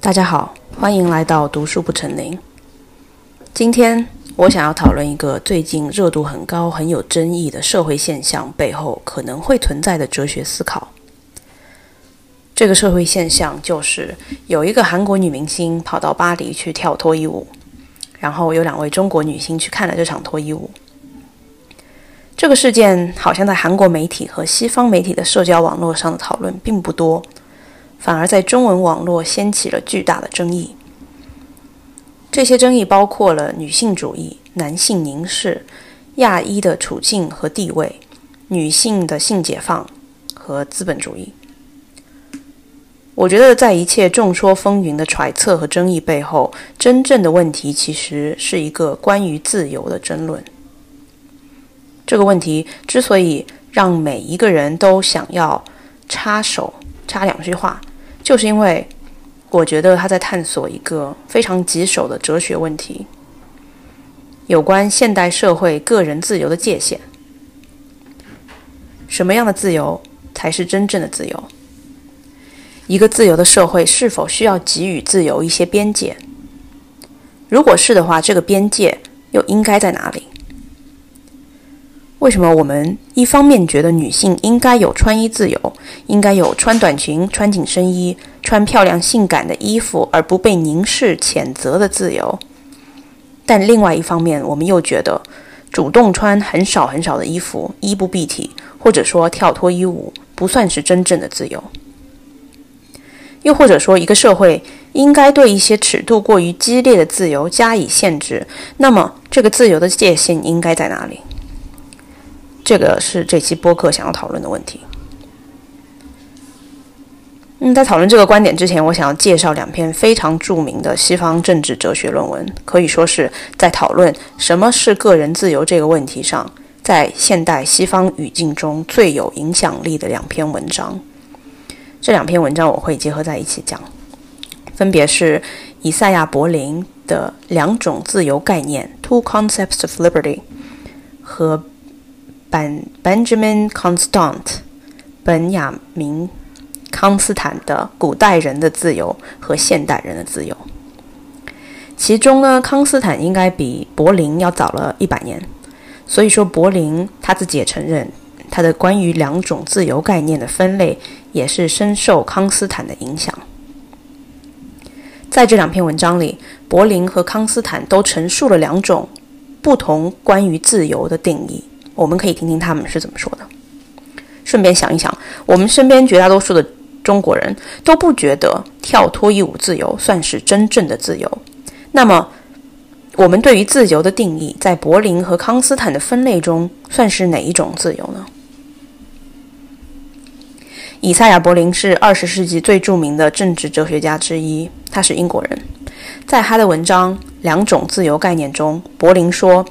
大家好，欢迎来到读书不成林。今天我想要讨论一个最近热度很高、很有争议的社会现象背后可能会存在的哲学思考。这个社会现象就是有一个韩国女明星跑到巴黎去跳脱衣舞，然后有两位中国女星去看了这场脱衣舞。这个事件好像在韩国媒体和西方媒体的社交网络上的讨论并不多。反而在中文网络掀起了巨大的争议。这些争议包括了女性主义、男性凝视、亚裔的处境和地位、女性的性解放和资本主义。我觉得，在一切众说纷纭的揣测和争议背后，真正的问题其实是一个关于自由的争论。这个问题之所以让每一个人都想要插手插两句话。就是因为我觉得他在探索一个非常棘手的哲学问题，有关现代社会个人自由的界限。什么样的自由才是真正的自由？一个自由的社会是否需要给予自由一些边界？如果是的话，这个边界又应该在哪里？为什么我们一方面觉得女性应该有穿衣自由，应该有穿短裙、穿紧身衣、穿漂亮性感的衣服而不被凝视、谴责的自由？但另外一方面，我们又觉得主动穿很少很少的衣服、衣不蔽体，或者说跳脱衣舞，不算是真正的自由？又或者说，一个社会应该对一些尺度过于激烈的自由加以限制，那么这个自由的界限应该在哪里？这个是这期播客想要讨论的问题。嗯，在讨论这个观点之前，我想要介绍两篇非常著名的西方政治哲学论文，可以说是在讨论什么是个人自由这个问题上，在现代西方语境中最有影响力的两篇文章。这两篇文章我会结合在一起讲，分别是以赛亚·柏林的《两种自由概念》（Two Concepts of Liberty） 和。本 Benjamin Constant 本雅明康斯坦的古代人的自由和现代人的自由，其中呢，康斯坦应该比柏林要早了一百年，所以说柏林他自己也承认，他的关于两种自由概念的分类也是深受康斯坦的影响。在这两篇文章里，柏林和康斯坦都陈述了两种不同关于自由的定义。我们可以听听他们是怎么说的。顺便想一想，我们身边绝大多数的中国人都不觉得跳脱衣舞自由算是真正的自由。那么，我们对于自由的定义，在柏林和康斯坦的分类中，算是哪一种自由呢？以赛亚·柏林是二十世纪最著名的政治哲学家之一，他是英国人。在他的文章《两种自由概念》中，柏林说。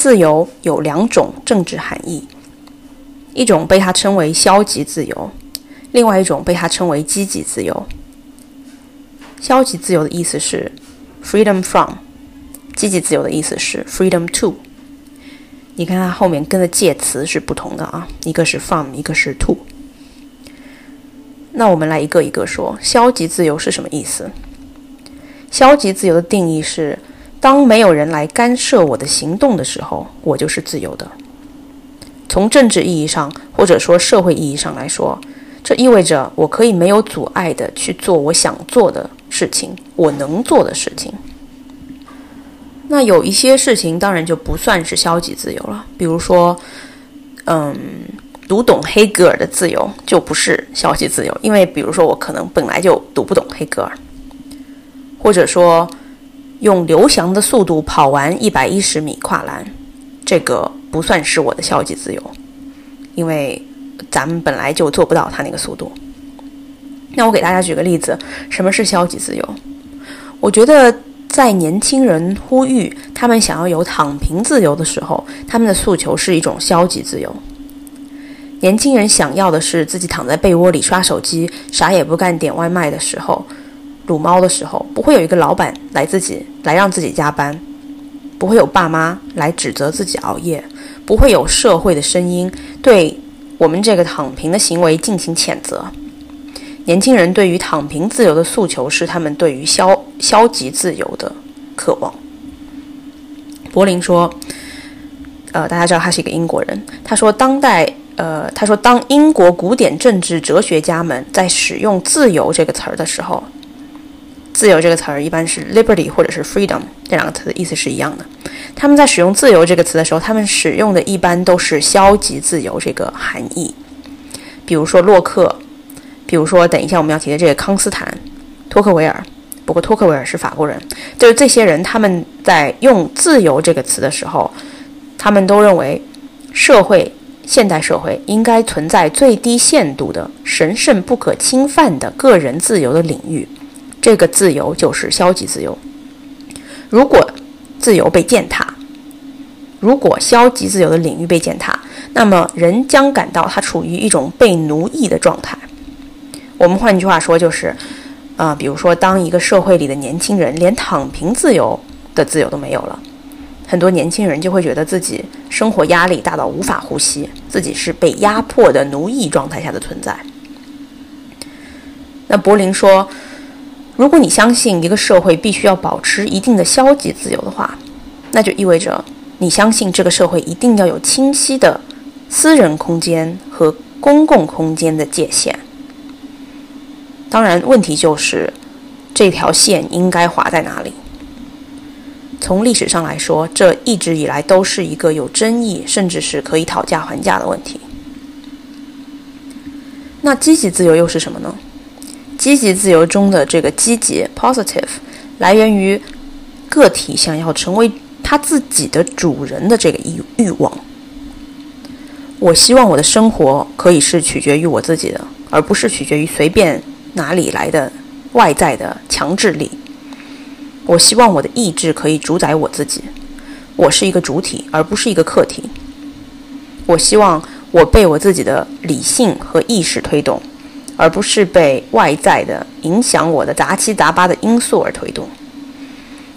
自由有两种政治含义，一种被他称为消极自由，另外一种被他称为积极自由。消极自由的意思是 freedom from，积极自由的意思是 freedom to。你看它后面跟的介词是不同的啊，一个是 from，一个是 to。那我们来一个一个说，消极自由是什么意思？消极自由的定义是。当没有人来干涉我的行动的时候，我就是自由的。从政治意义上，或者说社会意义上来说，这意味着我可以没有阻碍的去做我想做的事情，我能做的事情。那有一些事情当然就不算是消极自由了，比如说，嗯，读懂黑格尔的自由就不是消极自由，因为比如说我可能本来就读不懂黑格尔，或者说。用刘翔的速度跑完一百一十米跨栏，这个不算是我的消极自由，因为咱们本来就做不到他那个速度。那我给大家举个例子，什么是消极自由？我觉得在年轻人呼吁他们想要有躺平自由的时候，他们的诉求是一种消极自由。年轻人想要的是自己躺在被窝里刷手机，啥也不干，点外卖的时候。撸猫的时候，不会有一个老板来自己来让自己加班，不会有爸妈来指责自己熬夜，不会有社会的声音对我们这个躺平的行为进行谴责。年轻人对于躺平自由的诉求是他们对于消消极自由的渴望。柏林说：“呃，大家知道他是一个英国人。他说，当代，呃，他说，当英国古典政治哲学家们在使用‘自由’这个词儿的时候，‘自由’这个词儿一般是 ‘liberty’ 或者是 ‘freedom’ 这两个词的意思是一样的。他们在使用‘自由’这个词的时候，他们使用的一般都是消极自由这个含义。比如说洛克，比如说等一下我们要提的这个康斯坦、托克维尔。”不过托克维尔是法国人，就是这些人他们在用“自由”这个词的时候，他们都认为社会现代社会应该存在最低限度的神圣不可侵犯的个人自由的领域，这个自由就是消极自由。如果自由被践踏，如果消极自由的领域被践踏，那么人将感到他处于一种被奴役的状态。我们换句话说就是。啊，比如说，当一个社会里的年轻人连躺平自由的自由都没有了，很多年轻人就会觉得自己生活压力大到无法呼吸，自己是被压迫的奴役状态下的存在。那柏林说，如果你相信一个社会必须要保持一定的消极自由的话，那就意味着你相信这个社会一定要有清晰的私人空间和公共空间的界限。当然，问题就是这条线应该划在哪里？从历史上来说，这一直以来都是一个有争议，甚至是可以讨价还价的问题。那积极自由又是什么呢？积极自由中的这个积极 （positive） 来源于个体想要成为他自己的主人的这个欲欲望。我希望我的生活可以是取决于我自己的，而不是取决于随便。哪里来的外在的强制力？我希望我的意志可以主宰我自己，我是一个主体，而不是一个客体。我希望我被我自己的理性和意识推动，而不是被外在的影响我的杂七杂八的因素而推动。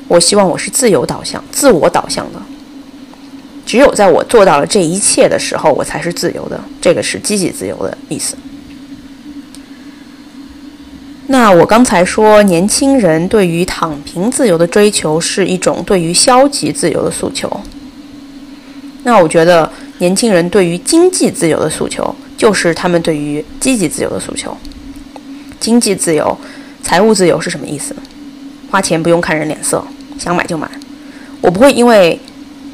我希望我是自由导向、自我导向的。只有在我做到了这一切的时候，我才是自由的。这个是积极自由的意思。那我刚才说，年轻人对于躺平自由的追求是一种对于消极自由的诉求。那我觉得，年轻人对于经济自由的诉求，就是他们对于积极自由的诉求。经济自由、财务自由是什么意思？花钱不用看人脸色，想买就买。我不会因为，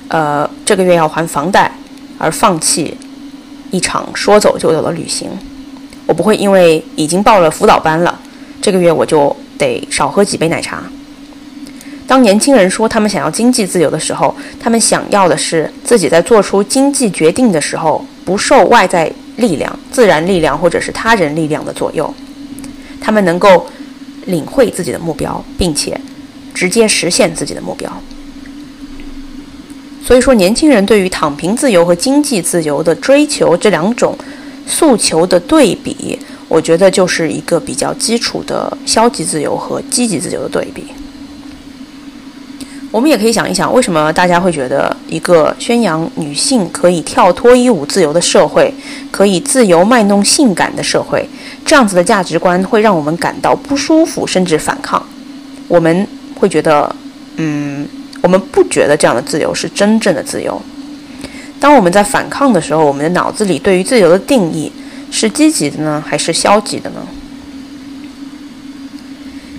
呃，这个月要还房贷而放弃一场说走就走的旅行。我不会因为已经报了辅导班了。这个月我就得少喝几杯奶茶。当年轻人说他们想要经济自由的时候，他们想要的是自己在做出经济决定的时候不受外在力量、自然力量或者是他人力量的左右，他们能够领会自己的目标，并且直接实现自己的目标。所以说，年轻人对于躺平自由和经济自由的追求这两种诉求的对比。我觉得就是一个比较基础的消极自由和积极自由的对比。我们也可以想一想，为什么大家会觉得一个宣扬女性可以跳脱衣舞自由的社会，可以自由卖弄性感的社会，这样子的价值观会让我们感到不舒服，甚至反抗？我们会觉得，嗯，我们不觉得这样的自由是真正的自由。当我们在反抗的时候，我们的脑子里对于自由的定义。是积极的呢，还是消极的呢？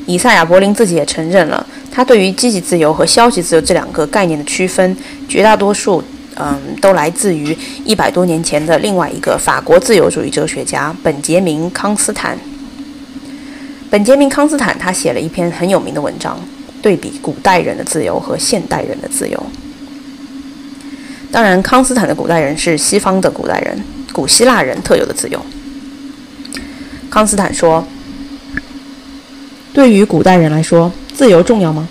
以赛亚·柏林自己也承认了，他对于积极自由和消极自由这两个概念的区分，绝大多数，嗯，都来自于一百多年前的另外一个法国自由主义哲学家本杰明·康斯坦。本杰明·康斯坦他写了一篇很有名的文章，对比古代人的自由和现代人的自由。当然，康斯坦的古代人是西方的古代人。古希腊人特有的自由。康斯坦说：“对于古代人来说，自由重要吗？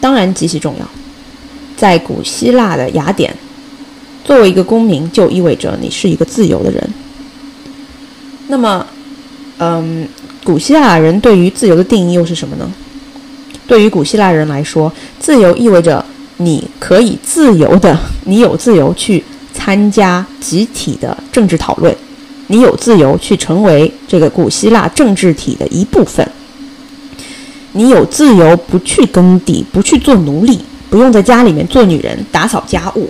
当然极其重要。在古希腊的雅典，作为一个公民，就意味着你是一个自由的人。那么，嗯，古希腊人对于自由的定义又是什么呢？对于古希腊人来说，自由意味着你可以自由的，你有自由去。”参加集体的政治讨论，你有自由去成为这个古希腊政治体的一部分。你有自由不去耕地，不去做奴隶，不用在家里面做女人、打扫家务。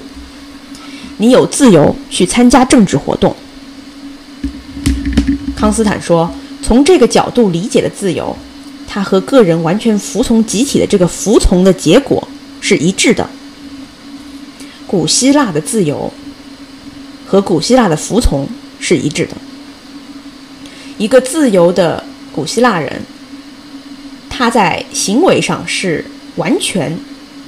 你有自由去参加政治活动。康斯坦说：“从这个角度理解的自由，它和个人完全服从集体的这个服从的结果是一致的。古希腊的自由和古希腊的服从是一致的。一个自由的古希腊人，他在行为上是完全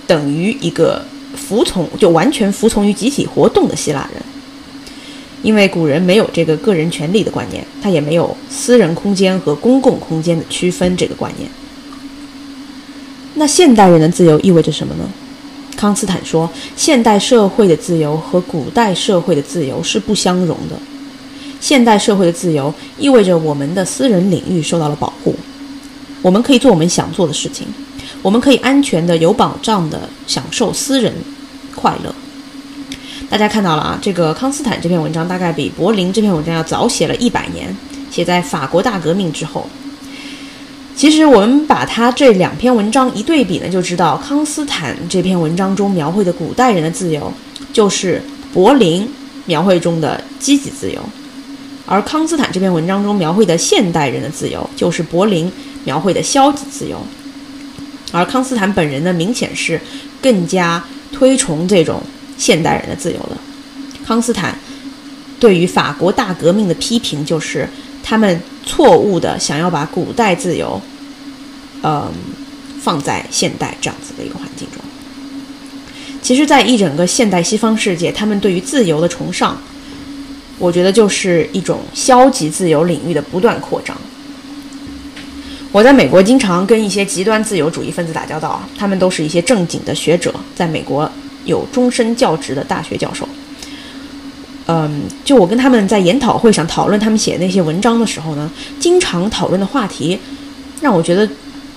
等于一个服从，就完全服从于集体活动的希腊人。”因为古人没有这个个人权利的观念，他也没有私人空间和公共空间的区分这个观念。那现代人的自由意味着什么呢？康斯坦说，现代社会的自由和古代社会的自由是不相容的。现代社会的自由意味着我们的私人领域受到了保护，我们可以做我们想做的事情，我们可以安全的、有保障的享受私人快乐。大家看到了啊，这个康斯坦这篇文章大概比柏林这篇文章要早写了一百年，写在法国大革命之后。其实我们把它这两篇文章一对比呢，就知道康斯坦这篇文章中描绘的古代人的自由，就是柏林描绘中的积极自由；而康斯坦这篇文章中描绘的现代人的自由，就是柏林描绘的消极自由。而康斯坦本人呢，明显是更加推崇这种。现代人的自由了。康斯坦对于法国大革命的批评就是，他们错误的想要把古代自由，嗯，放在现代这样子的一个环境中。其实，在一整个现代西方世界，他们对于自由的崇尚，我觉得就是一种消极自由领域的不断扩张。我在美国经常跟一些极端自由主义分子打交道，他们都是一些正经的学者，在美国。有终身教职的大学教授，嗯，就我跟他们在研讨会上讨论他们写那些文章的时候呢，经常讨论的话题，让我觉得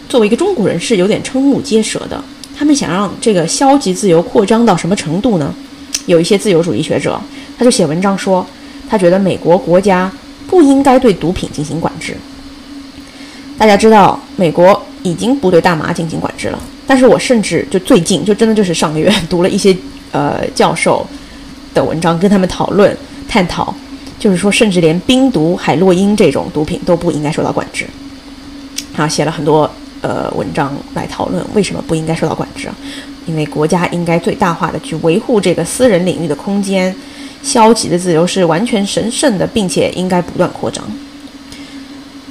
作为一个中国人是有点瞠目结舌的。他们想让这个消极自由扩张到什么程度呢？有一些自由主义学者，他就写文章说，他觉得美国国家不应该对毒品进行管制。大家知道，美国已经不对大麻进行管制了。但是我甚至就最近就真的就是上个月读了一些呃教授的文章，跟他们讨论探讨，就是说甚至连冰毒、海洛因这种毒品都不应该受到管制。啊，写了很多呃文章来讨论为什么不应该受到管制？因为国家应该最大化的去维护这个私人领域的空间，消极的自由是完全神圣的，并且应该不断扩张。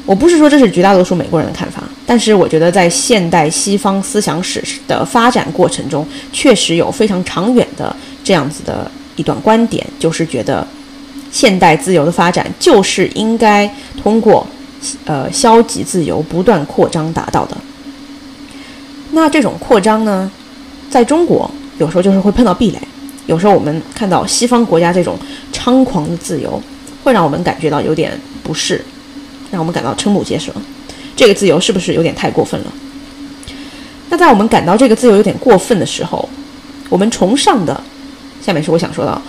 我不是说这是绝大多数美国人的看法，但是我觉得在现代西方思想史的发展过程中，确实有非常长远的这样子的一段观点，就是觉得现代自由的发展就是应该通过呃消极自由不断扩张达到的。那这种扩张呢，在中国有时候就是会碰到壁垒，有时候我们看到西方国家这种猖狂的自由，会让我们感觉到有点不适。让我们感到瞠目结舌，这个自由是不是有点太过分了？那在我们感到这个自由有点过分的时候，我们崇尚的，下面是我想说的，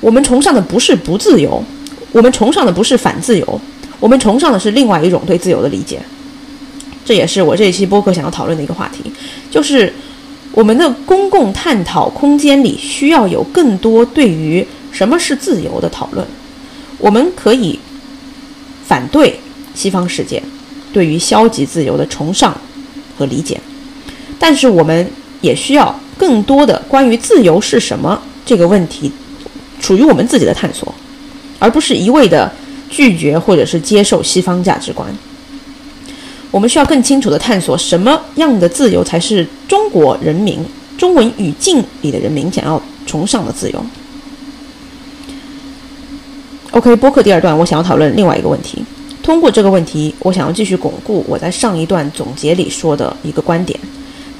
我们崇尚的不是不自由，我们崇尚的不是反自由，我们崇尚的是另外一种对自由的理解。这也是我这一期播客想要讨论的一个话题，就是我们的公共探讨空间里需要有更多对于什么是自由的讨论。我们可以反对。西方世界对于消极自由的崇尚和理解，但是我们也需要更多的关于自由是什么这个问题，属于我们自己的探索，而不是一味的拒绝或者是接受西方价值观。我们需要更清楚的探索什么样的自由才是中国人民中文语境里的人民想要崇尚的自由。OK，播客第二段，我想要讨论另外一个问题。通过这个问题，我想要继续巩固我在上一段总结里说的一个观点，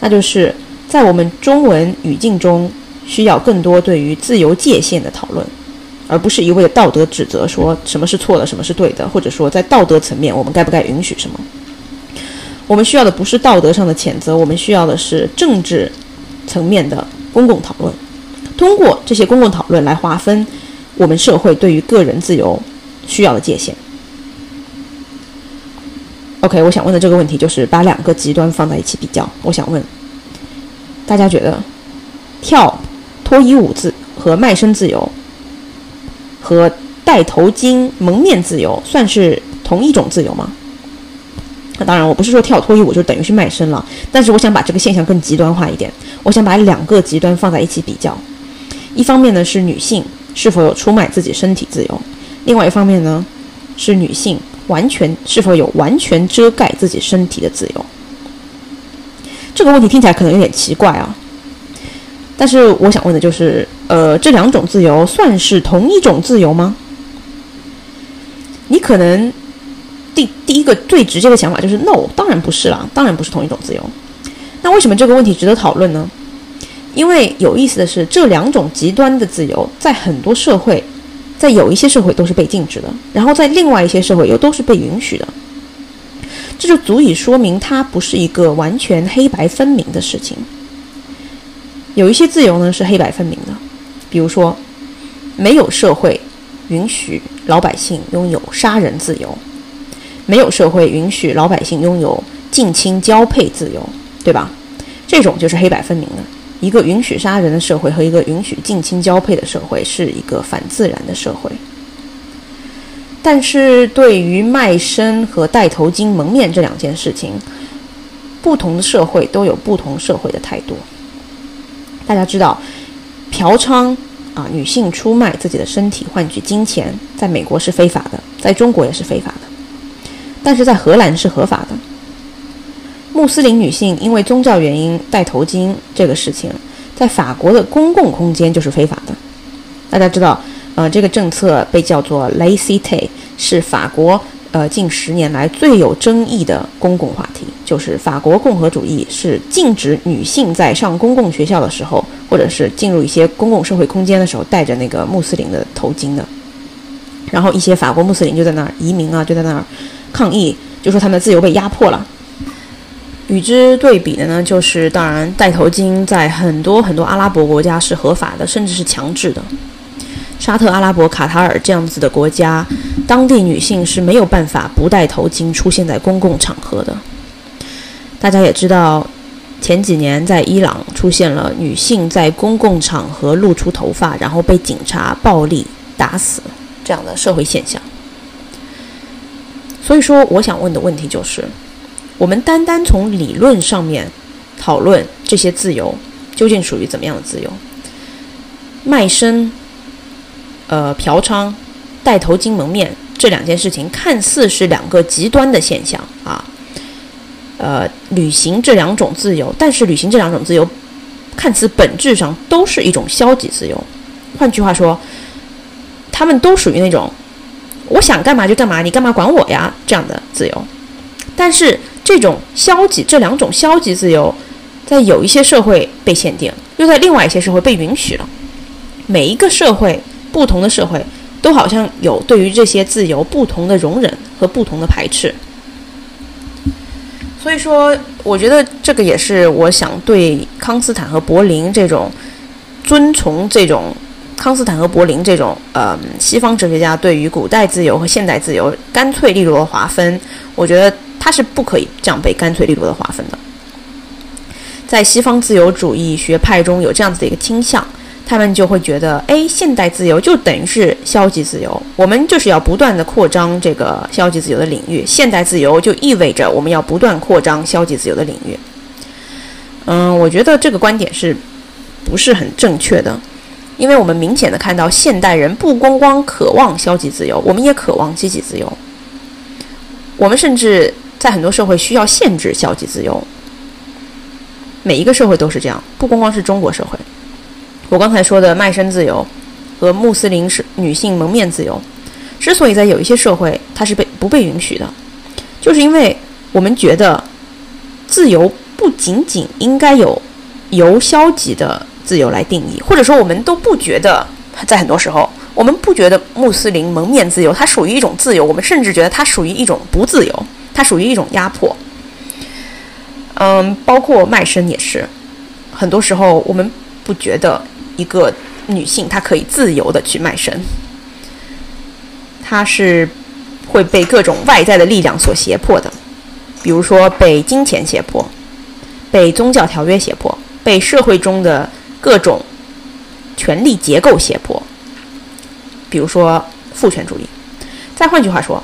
那就是在我们中文语境中，需要更多对于自由界限的讨论，而不是一味的道德指责，说什么是错的，什么是对的，或者说在道德层面我们该不该允许什么。我们需要的不是道德上的谴责，我们需要的是政治层面的公共讨论。通过这些公共讨论来划分我们社会对于个人自由需要的界限。OK，我想问的这个问题就是把两个极端放在一起比较。我想问大家觉得跳脱衣舞自和卖身自由和戴头巾蒙面自由算是同一种自由吗？那当然，我不是说跳脱衣舞就等于是卖身了，但是我想把这个现象更极端化一点。我想把两个极端放在一起比较，一方面呢是女性是否有出卖自己身体自由，另外一方面呢是女性。完全是否有完全遮盖自己身体的自由？这个问题听起来可能有点奇怪啊。但是我想问的就是，呃，这两种自由算是同一种自由吗？你可能第第一个最直接的想法就是 no，当然不是了，当然不是同一种自由。那为什么这个问题值得讨论呢？因为有意思的是，这两种极端的自由在很多社会。在有一些社会都是被禁止的，然后在另外一些社会又都是被允许的，这就足以说明它不是一个完全黑白分明的事情。有一些自由呢是黑白分明的，比如说，没有社会允许老百姓拥有杀人自由，没有社会允许老百姓拥有近亲交配自由，对吧？这种就是黑白分明的。一个允许杀人的社会和一个允许近亲交配的社会是一个反自然的社会。但是对于卖身和戴头巾蒙面这两件事情，不同的社会都有不同社会的态度。大家知道，嫖娼啊，女性出卖自己的身体换取金钱，在美国是非法的，在中国也是非法的，但是在荷兰是合法的。穆斯林女性因为宗教原因戴头巾这个事情，在法国的公共空间就是非法的。大家知道，呃，这个政策被叫做 “laicite”，是法国呃近十年来最有争议的公共话题。就是法国共和主义是禁止女性在上公共学校的时候，或者是进入一些公共社会空间的时候戴着那个穆斯林的头巾的。然后一些法国穆斯林就在那儿移民啊，就在那儿抗议，就说他们的自由被压迫了。与之对比的呢，就是当然戴头巾在很多很多阿拉伯国家是合法的，甚至是强制的。沙特阿拉伯、卡塔尔这样子的国家，当地女性是没有办法不戴头巾出现在公共场合的。大家也知道，前几年在伊朗出现了女性在公共场合露出头发，然后被警察暴力打死这样的社会现象。所以说，我想问的问题就是。我们单单从理论上面讨论这些自由究竟属于怎么样的自由？卖身、呃嫖娼、戴头巾蒙面这两件事情看似是两个极端的现象啊，呃，履行这两种自由，但是履行这两种自由看似本质上都是一种消极自由。换句话说，他们都属于那种我想干嘛就干嘛，你干嘛管我呀这样的自由，但是。这种消极，这两种消极自由，在有一些社会被限定，又在另外一些社会被允许了。每一个社会，不同的社会，都好像有对于这些自由不同的容忍和不同的排斥。所以说，我觉得这个也是我想对康斯坦和柏林这种尊崇这种康斯坦和柏林这种呃西方哲学家对于古代自由和现代自由干脆利落划分，我觉得。它是不可以这样被干脆利落的划分的。在西方自由主义学派中有这样子的一个倾向，他们就会觉得，哎，现代自由就等于是消极自由，我们就是要不断的扩张这个消极自由的领域。现代自由就意味着我们要不断扩张消极自由的领域。嗯，我觉得这个观点是不是很正确的？因为我们明显的看到，现代人不光光渴望消极自由，我们也渴望积极自由。我们甚至。在很多社会需要限制消极自由，每一个社会都是这样，不光光是中国社会。我刚才说的卖身自由和穆斯林是女性蒙面自由，之所以在有一些社会它是被不被允许的，就是因为我们觉得自由不仅仅应该有由消极的自由来定义，或者说我们都不觉得，在很多时候我们不觉得穆斯林蒙面自由它属于一种自由，我们甚至觉得它属于一种不自由。它属于一种压迫，嗯，包括卖身也是。很多时候，我们不觉得一个女性她可以自由的去卖身，她是会被各种外在的力量所胁迫的，比如说被金钱胁迫，被宗教条约胁迫，被社会中的各种权力结构胁迫，比如说父权主义。再换句话说，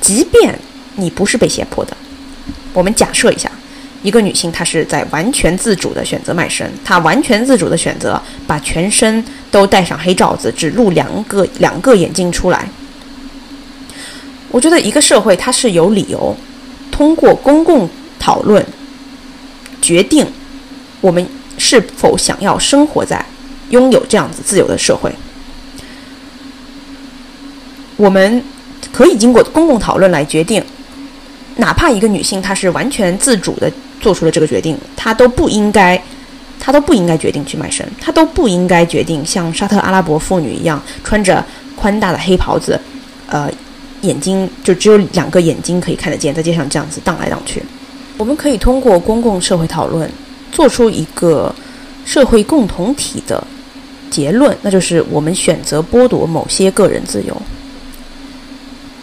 即便你不是被胁迫的，我们假设一下。一个女性，她是在完全自主的选择卖身，她完全自主的选择把全身都戴上黑罩子，只露两个两个眼睛出来。我觉得一个社会它是有理由通过公共讨论决定我们是否想要生活在拥有这样子自由的社会。我们可以经过公共讨论来决定，哪怕一个女性她是完全自主的。做出了这个决定，她都不应该，她都不应该决定去卖身，她都不应该决定像沙特阿拉伯妇女一样穿着宽大的黑袍子，呃，眼睛就只有两个眼睛可以看得见，在街上这样子荡来荡去。我们可以通过公共社会讨论，做出一个社会共同体的结论，那就是我们选择剥夺某些个人自由。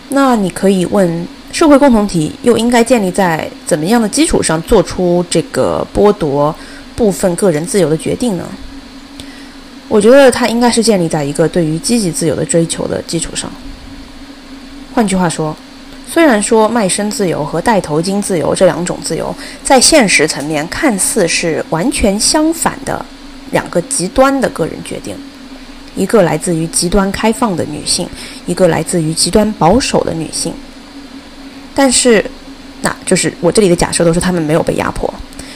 那你可以问。社会共同体又应该建立在怎么样的基础上做出这个剥夺部分个人自由的决定呢？我觉得它应该是建立在一个对于积极自由的追求的基础上。换句话说，虽然说卖身自由和戴头巾自由这两种自由在现实层面看似是完全相反的两个极端的个人决定，一个来自于极端开放的女性，一个来自于极端保守的女性。但是，那就是我这里的假设都是他们没有被压迫。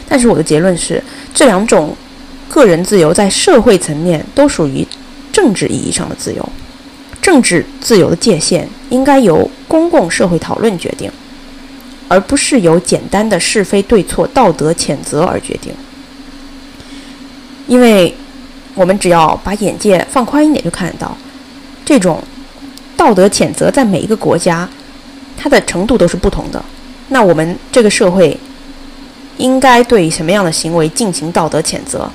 但是我的结论是，这两种个人自由在社会层面都属于政治意义上的自由。政治自由的界限应该由公共社会讨论决定，而不是由简单的是非对错、道德谴责而决定。因为我们只要把眼界放宽一点，就看得到，这种道德谴责在每一个国家。它的程度都是不同的，那我们这个社会应该对什么样的行为进行道德谴责？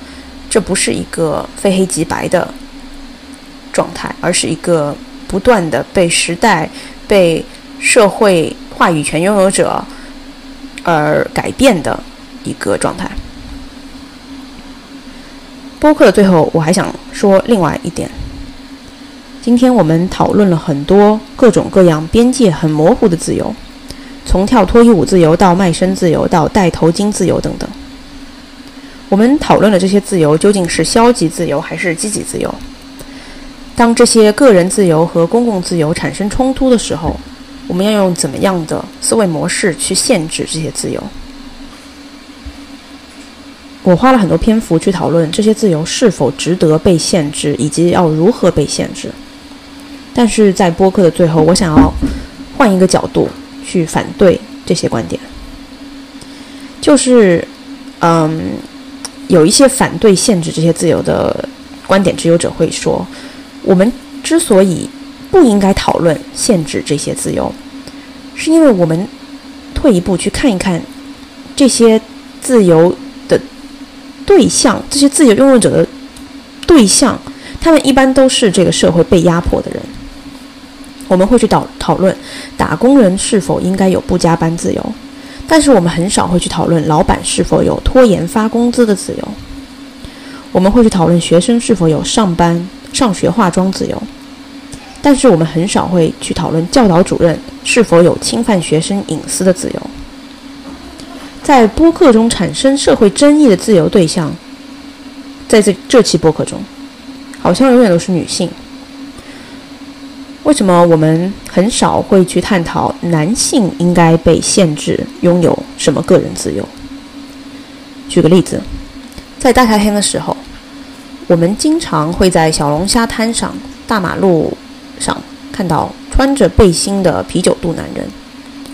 这不是一个非黑即白的状态，而是一个不断的被时代、被社会话语权拥有者而改变的一个状态。播客的最后，我还想说另外一点。今天我们讨论了很多各种各样边界很模糊的自由，从跳脱衣舞自由到卖身自由，到戴头巾自由等等。我们讨论了这些自由究竟是消极自由还是积极自由？当这些个人自由和公共自由产生冲突的时候，我们要用怎么样的思维模式去限制这些自由？我花了很多篇幅去讨论这些自由是否值得被限制，以及要如何被限制。但是在播客的最后，我想要换一个角度去反对这些观点，就是，嗯，有一些反对限制这些自由的观点持有者会说，我们之所以不应该讨论限制这些自由，是因为我们退一步去看一看这些自由的对象，这些自由拥有者的对象，他们一般都是这个社会被压迫的人。我们会去讨讨论打工人是否应该有不加班自由，但是我们很少会去讨论老板是否有拖延发工资的自由。我们会去讨论学生是否有上班上学化妆自由，但是我们很少会去讨论教导主任是否有侵犯学生隐私的自由。在播客中产生社会争议的自由对象，在这这期播客中，好像永远都是女性。为什么我们很少会去探讨男性应该被限制拥有什么个人自由？举个例子，在大夏天的时候，我们经常会在小龙虾摊上、大马路上看到穿着背心的啤酒肚男人，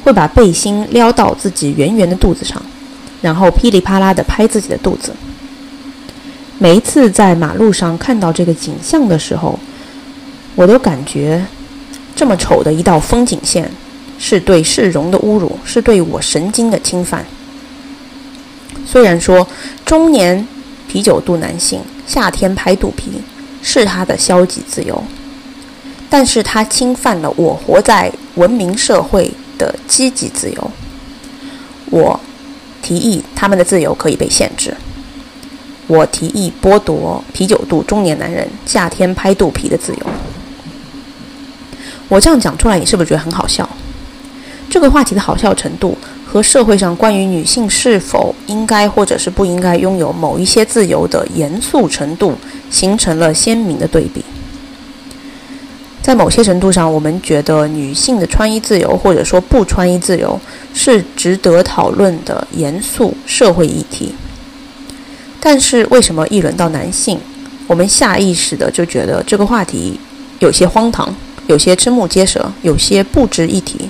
会把背心撩到自己圆圆的肚子上，然后噼里啪啦地拍自己的肚子。每一次在马路上看到这个景象的时候，我都感觉。这么丑的一道风景线，是对市容的侮辱，是对我神经的侵犯。虽然说中年啤酒肚男性夏天拍肚皮是他的消极自由，但是他侵犯了我活在文明社会的积极自由。我提议他们的自由可以被限制。我提议剥夺啤酒肚中年男人夏天拍肚皮的自由。我这样讲出来，你是不是觉得很好笑？这个话题的好笑程度和社会上关于女性是否应该或者是不应该拥有某一些自由的严肃程度形成了鲜明的对比。在某些程度上，我们觉得女性的穿衣自由或者说不穿衣自由是值得讨论的严肃社会议题。但是为什么一轮到男性，我们下意识的就觉得这个话题有些荒唐，有些瞠目结舌，有些不值一提？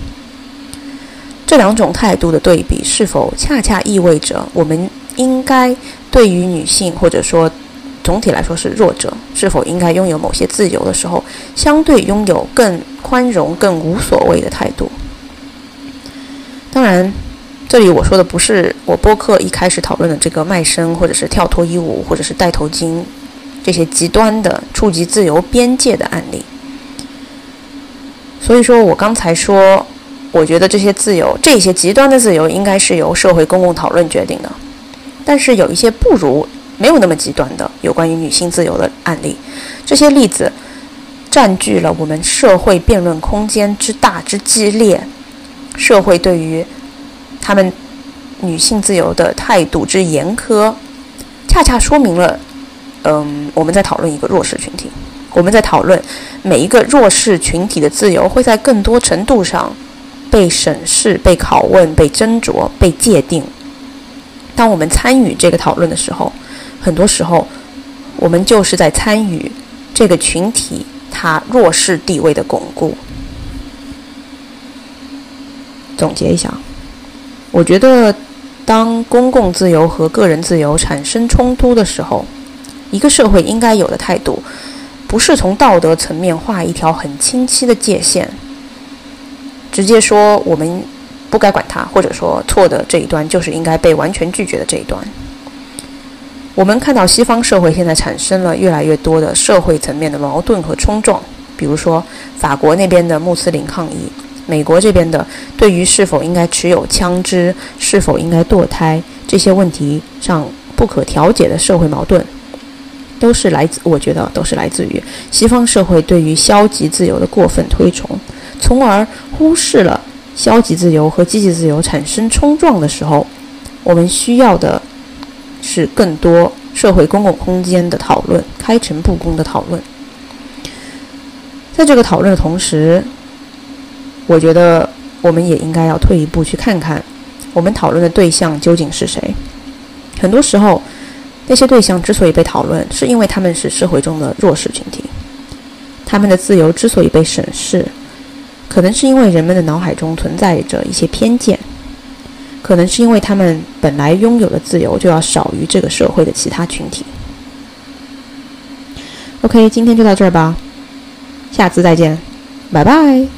这两种态度的对比，是否恰恰意味着我们应该对于女性，或者说总体来说是弱者，是否应该拥有某些自由的时候，相对拥有更宽容、更无所谓的态度？当然。这里我说的不是我播客一开始讨论的这个卖身，或者是跳脱衣舞，或者是戴头巾这些极端的触及自由边界的案例。所以说我刚才说，我觉得这些自由，这些极端的自由，应该是由社会公共讨论决定的。但是有一些不如没有那么极端的有关于女性自由的案例，这些例子占据了我们社会辩论空间之大之激烈，社会对于。他们女性自由的态度之严苛，恰恰说明了，嗯，我们在讨论一个弱势群体，我们在讨论每一个弱势群体的自由会在更多程度上被审视、被拷问、被斟酌、被界定。当我们参与这个讨论的时候，很多时候我们就是在参与这个群体它弱势地位的巩固。总结一下。我觉得，当公共自由和个人自由产生冲突的时候，一个社会应该有的态度，不是从道德层面画一条很清晰的界限，直接说我们不该管它，或者说错的这一端就是应该被完全拒绝的这一端。我们看到西方社会现在产生了越来越多的社会层面的矛盾和冲撞，比如说法国那边的穆斯林抗议。美国这边的对于是否应该持有枪支、是否应该堕胎这些问题上不可调解的社会矛盾，都是来自我觉得都是来自于西方社会对于消极自由的过分推崇，从而忽视了消极自由和积极自由产生冲撞的时候，我们需要的是更多社会公共空间的讨论、开诚布公的讨论。在这个讨论的同时。我觉得我们也应该要退一步去看看，我们讨论的对象究竟是谁。很多时候，那些对象之所以被讨论，是因为他们是社会中的弱势群体。他们的自由之所以被审视，可能是因为人们的脑海中存在着一些偏见，可能是因为他们本来拥有的自由就要少于这个社会的其他群体。OK，今天就到这儿吧，下次再见，拜拜。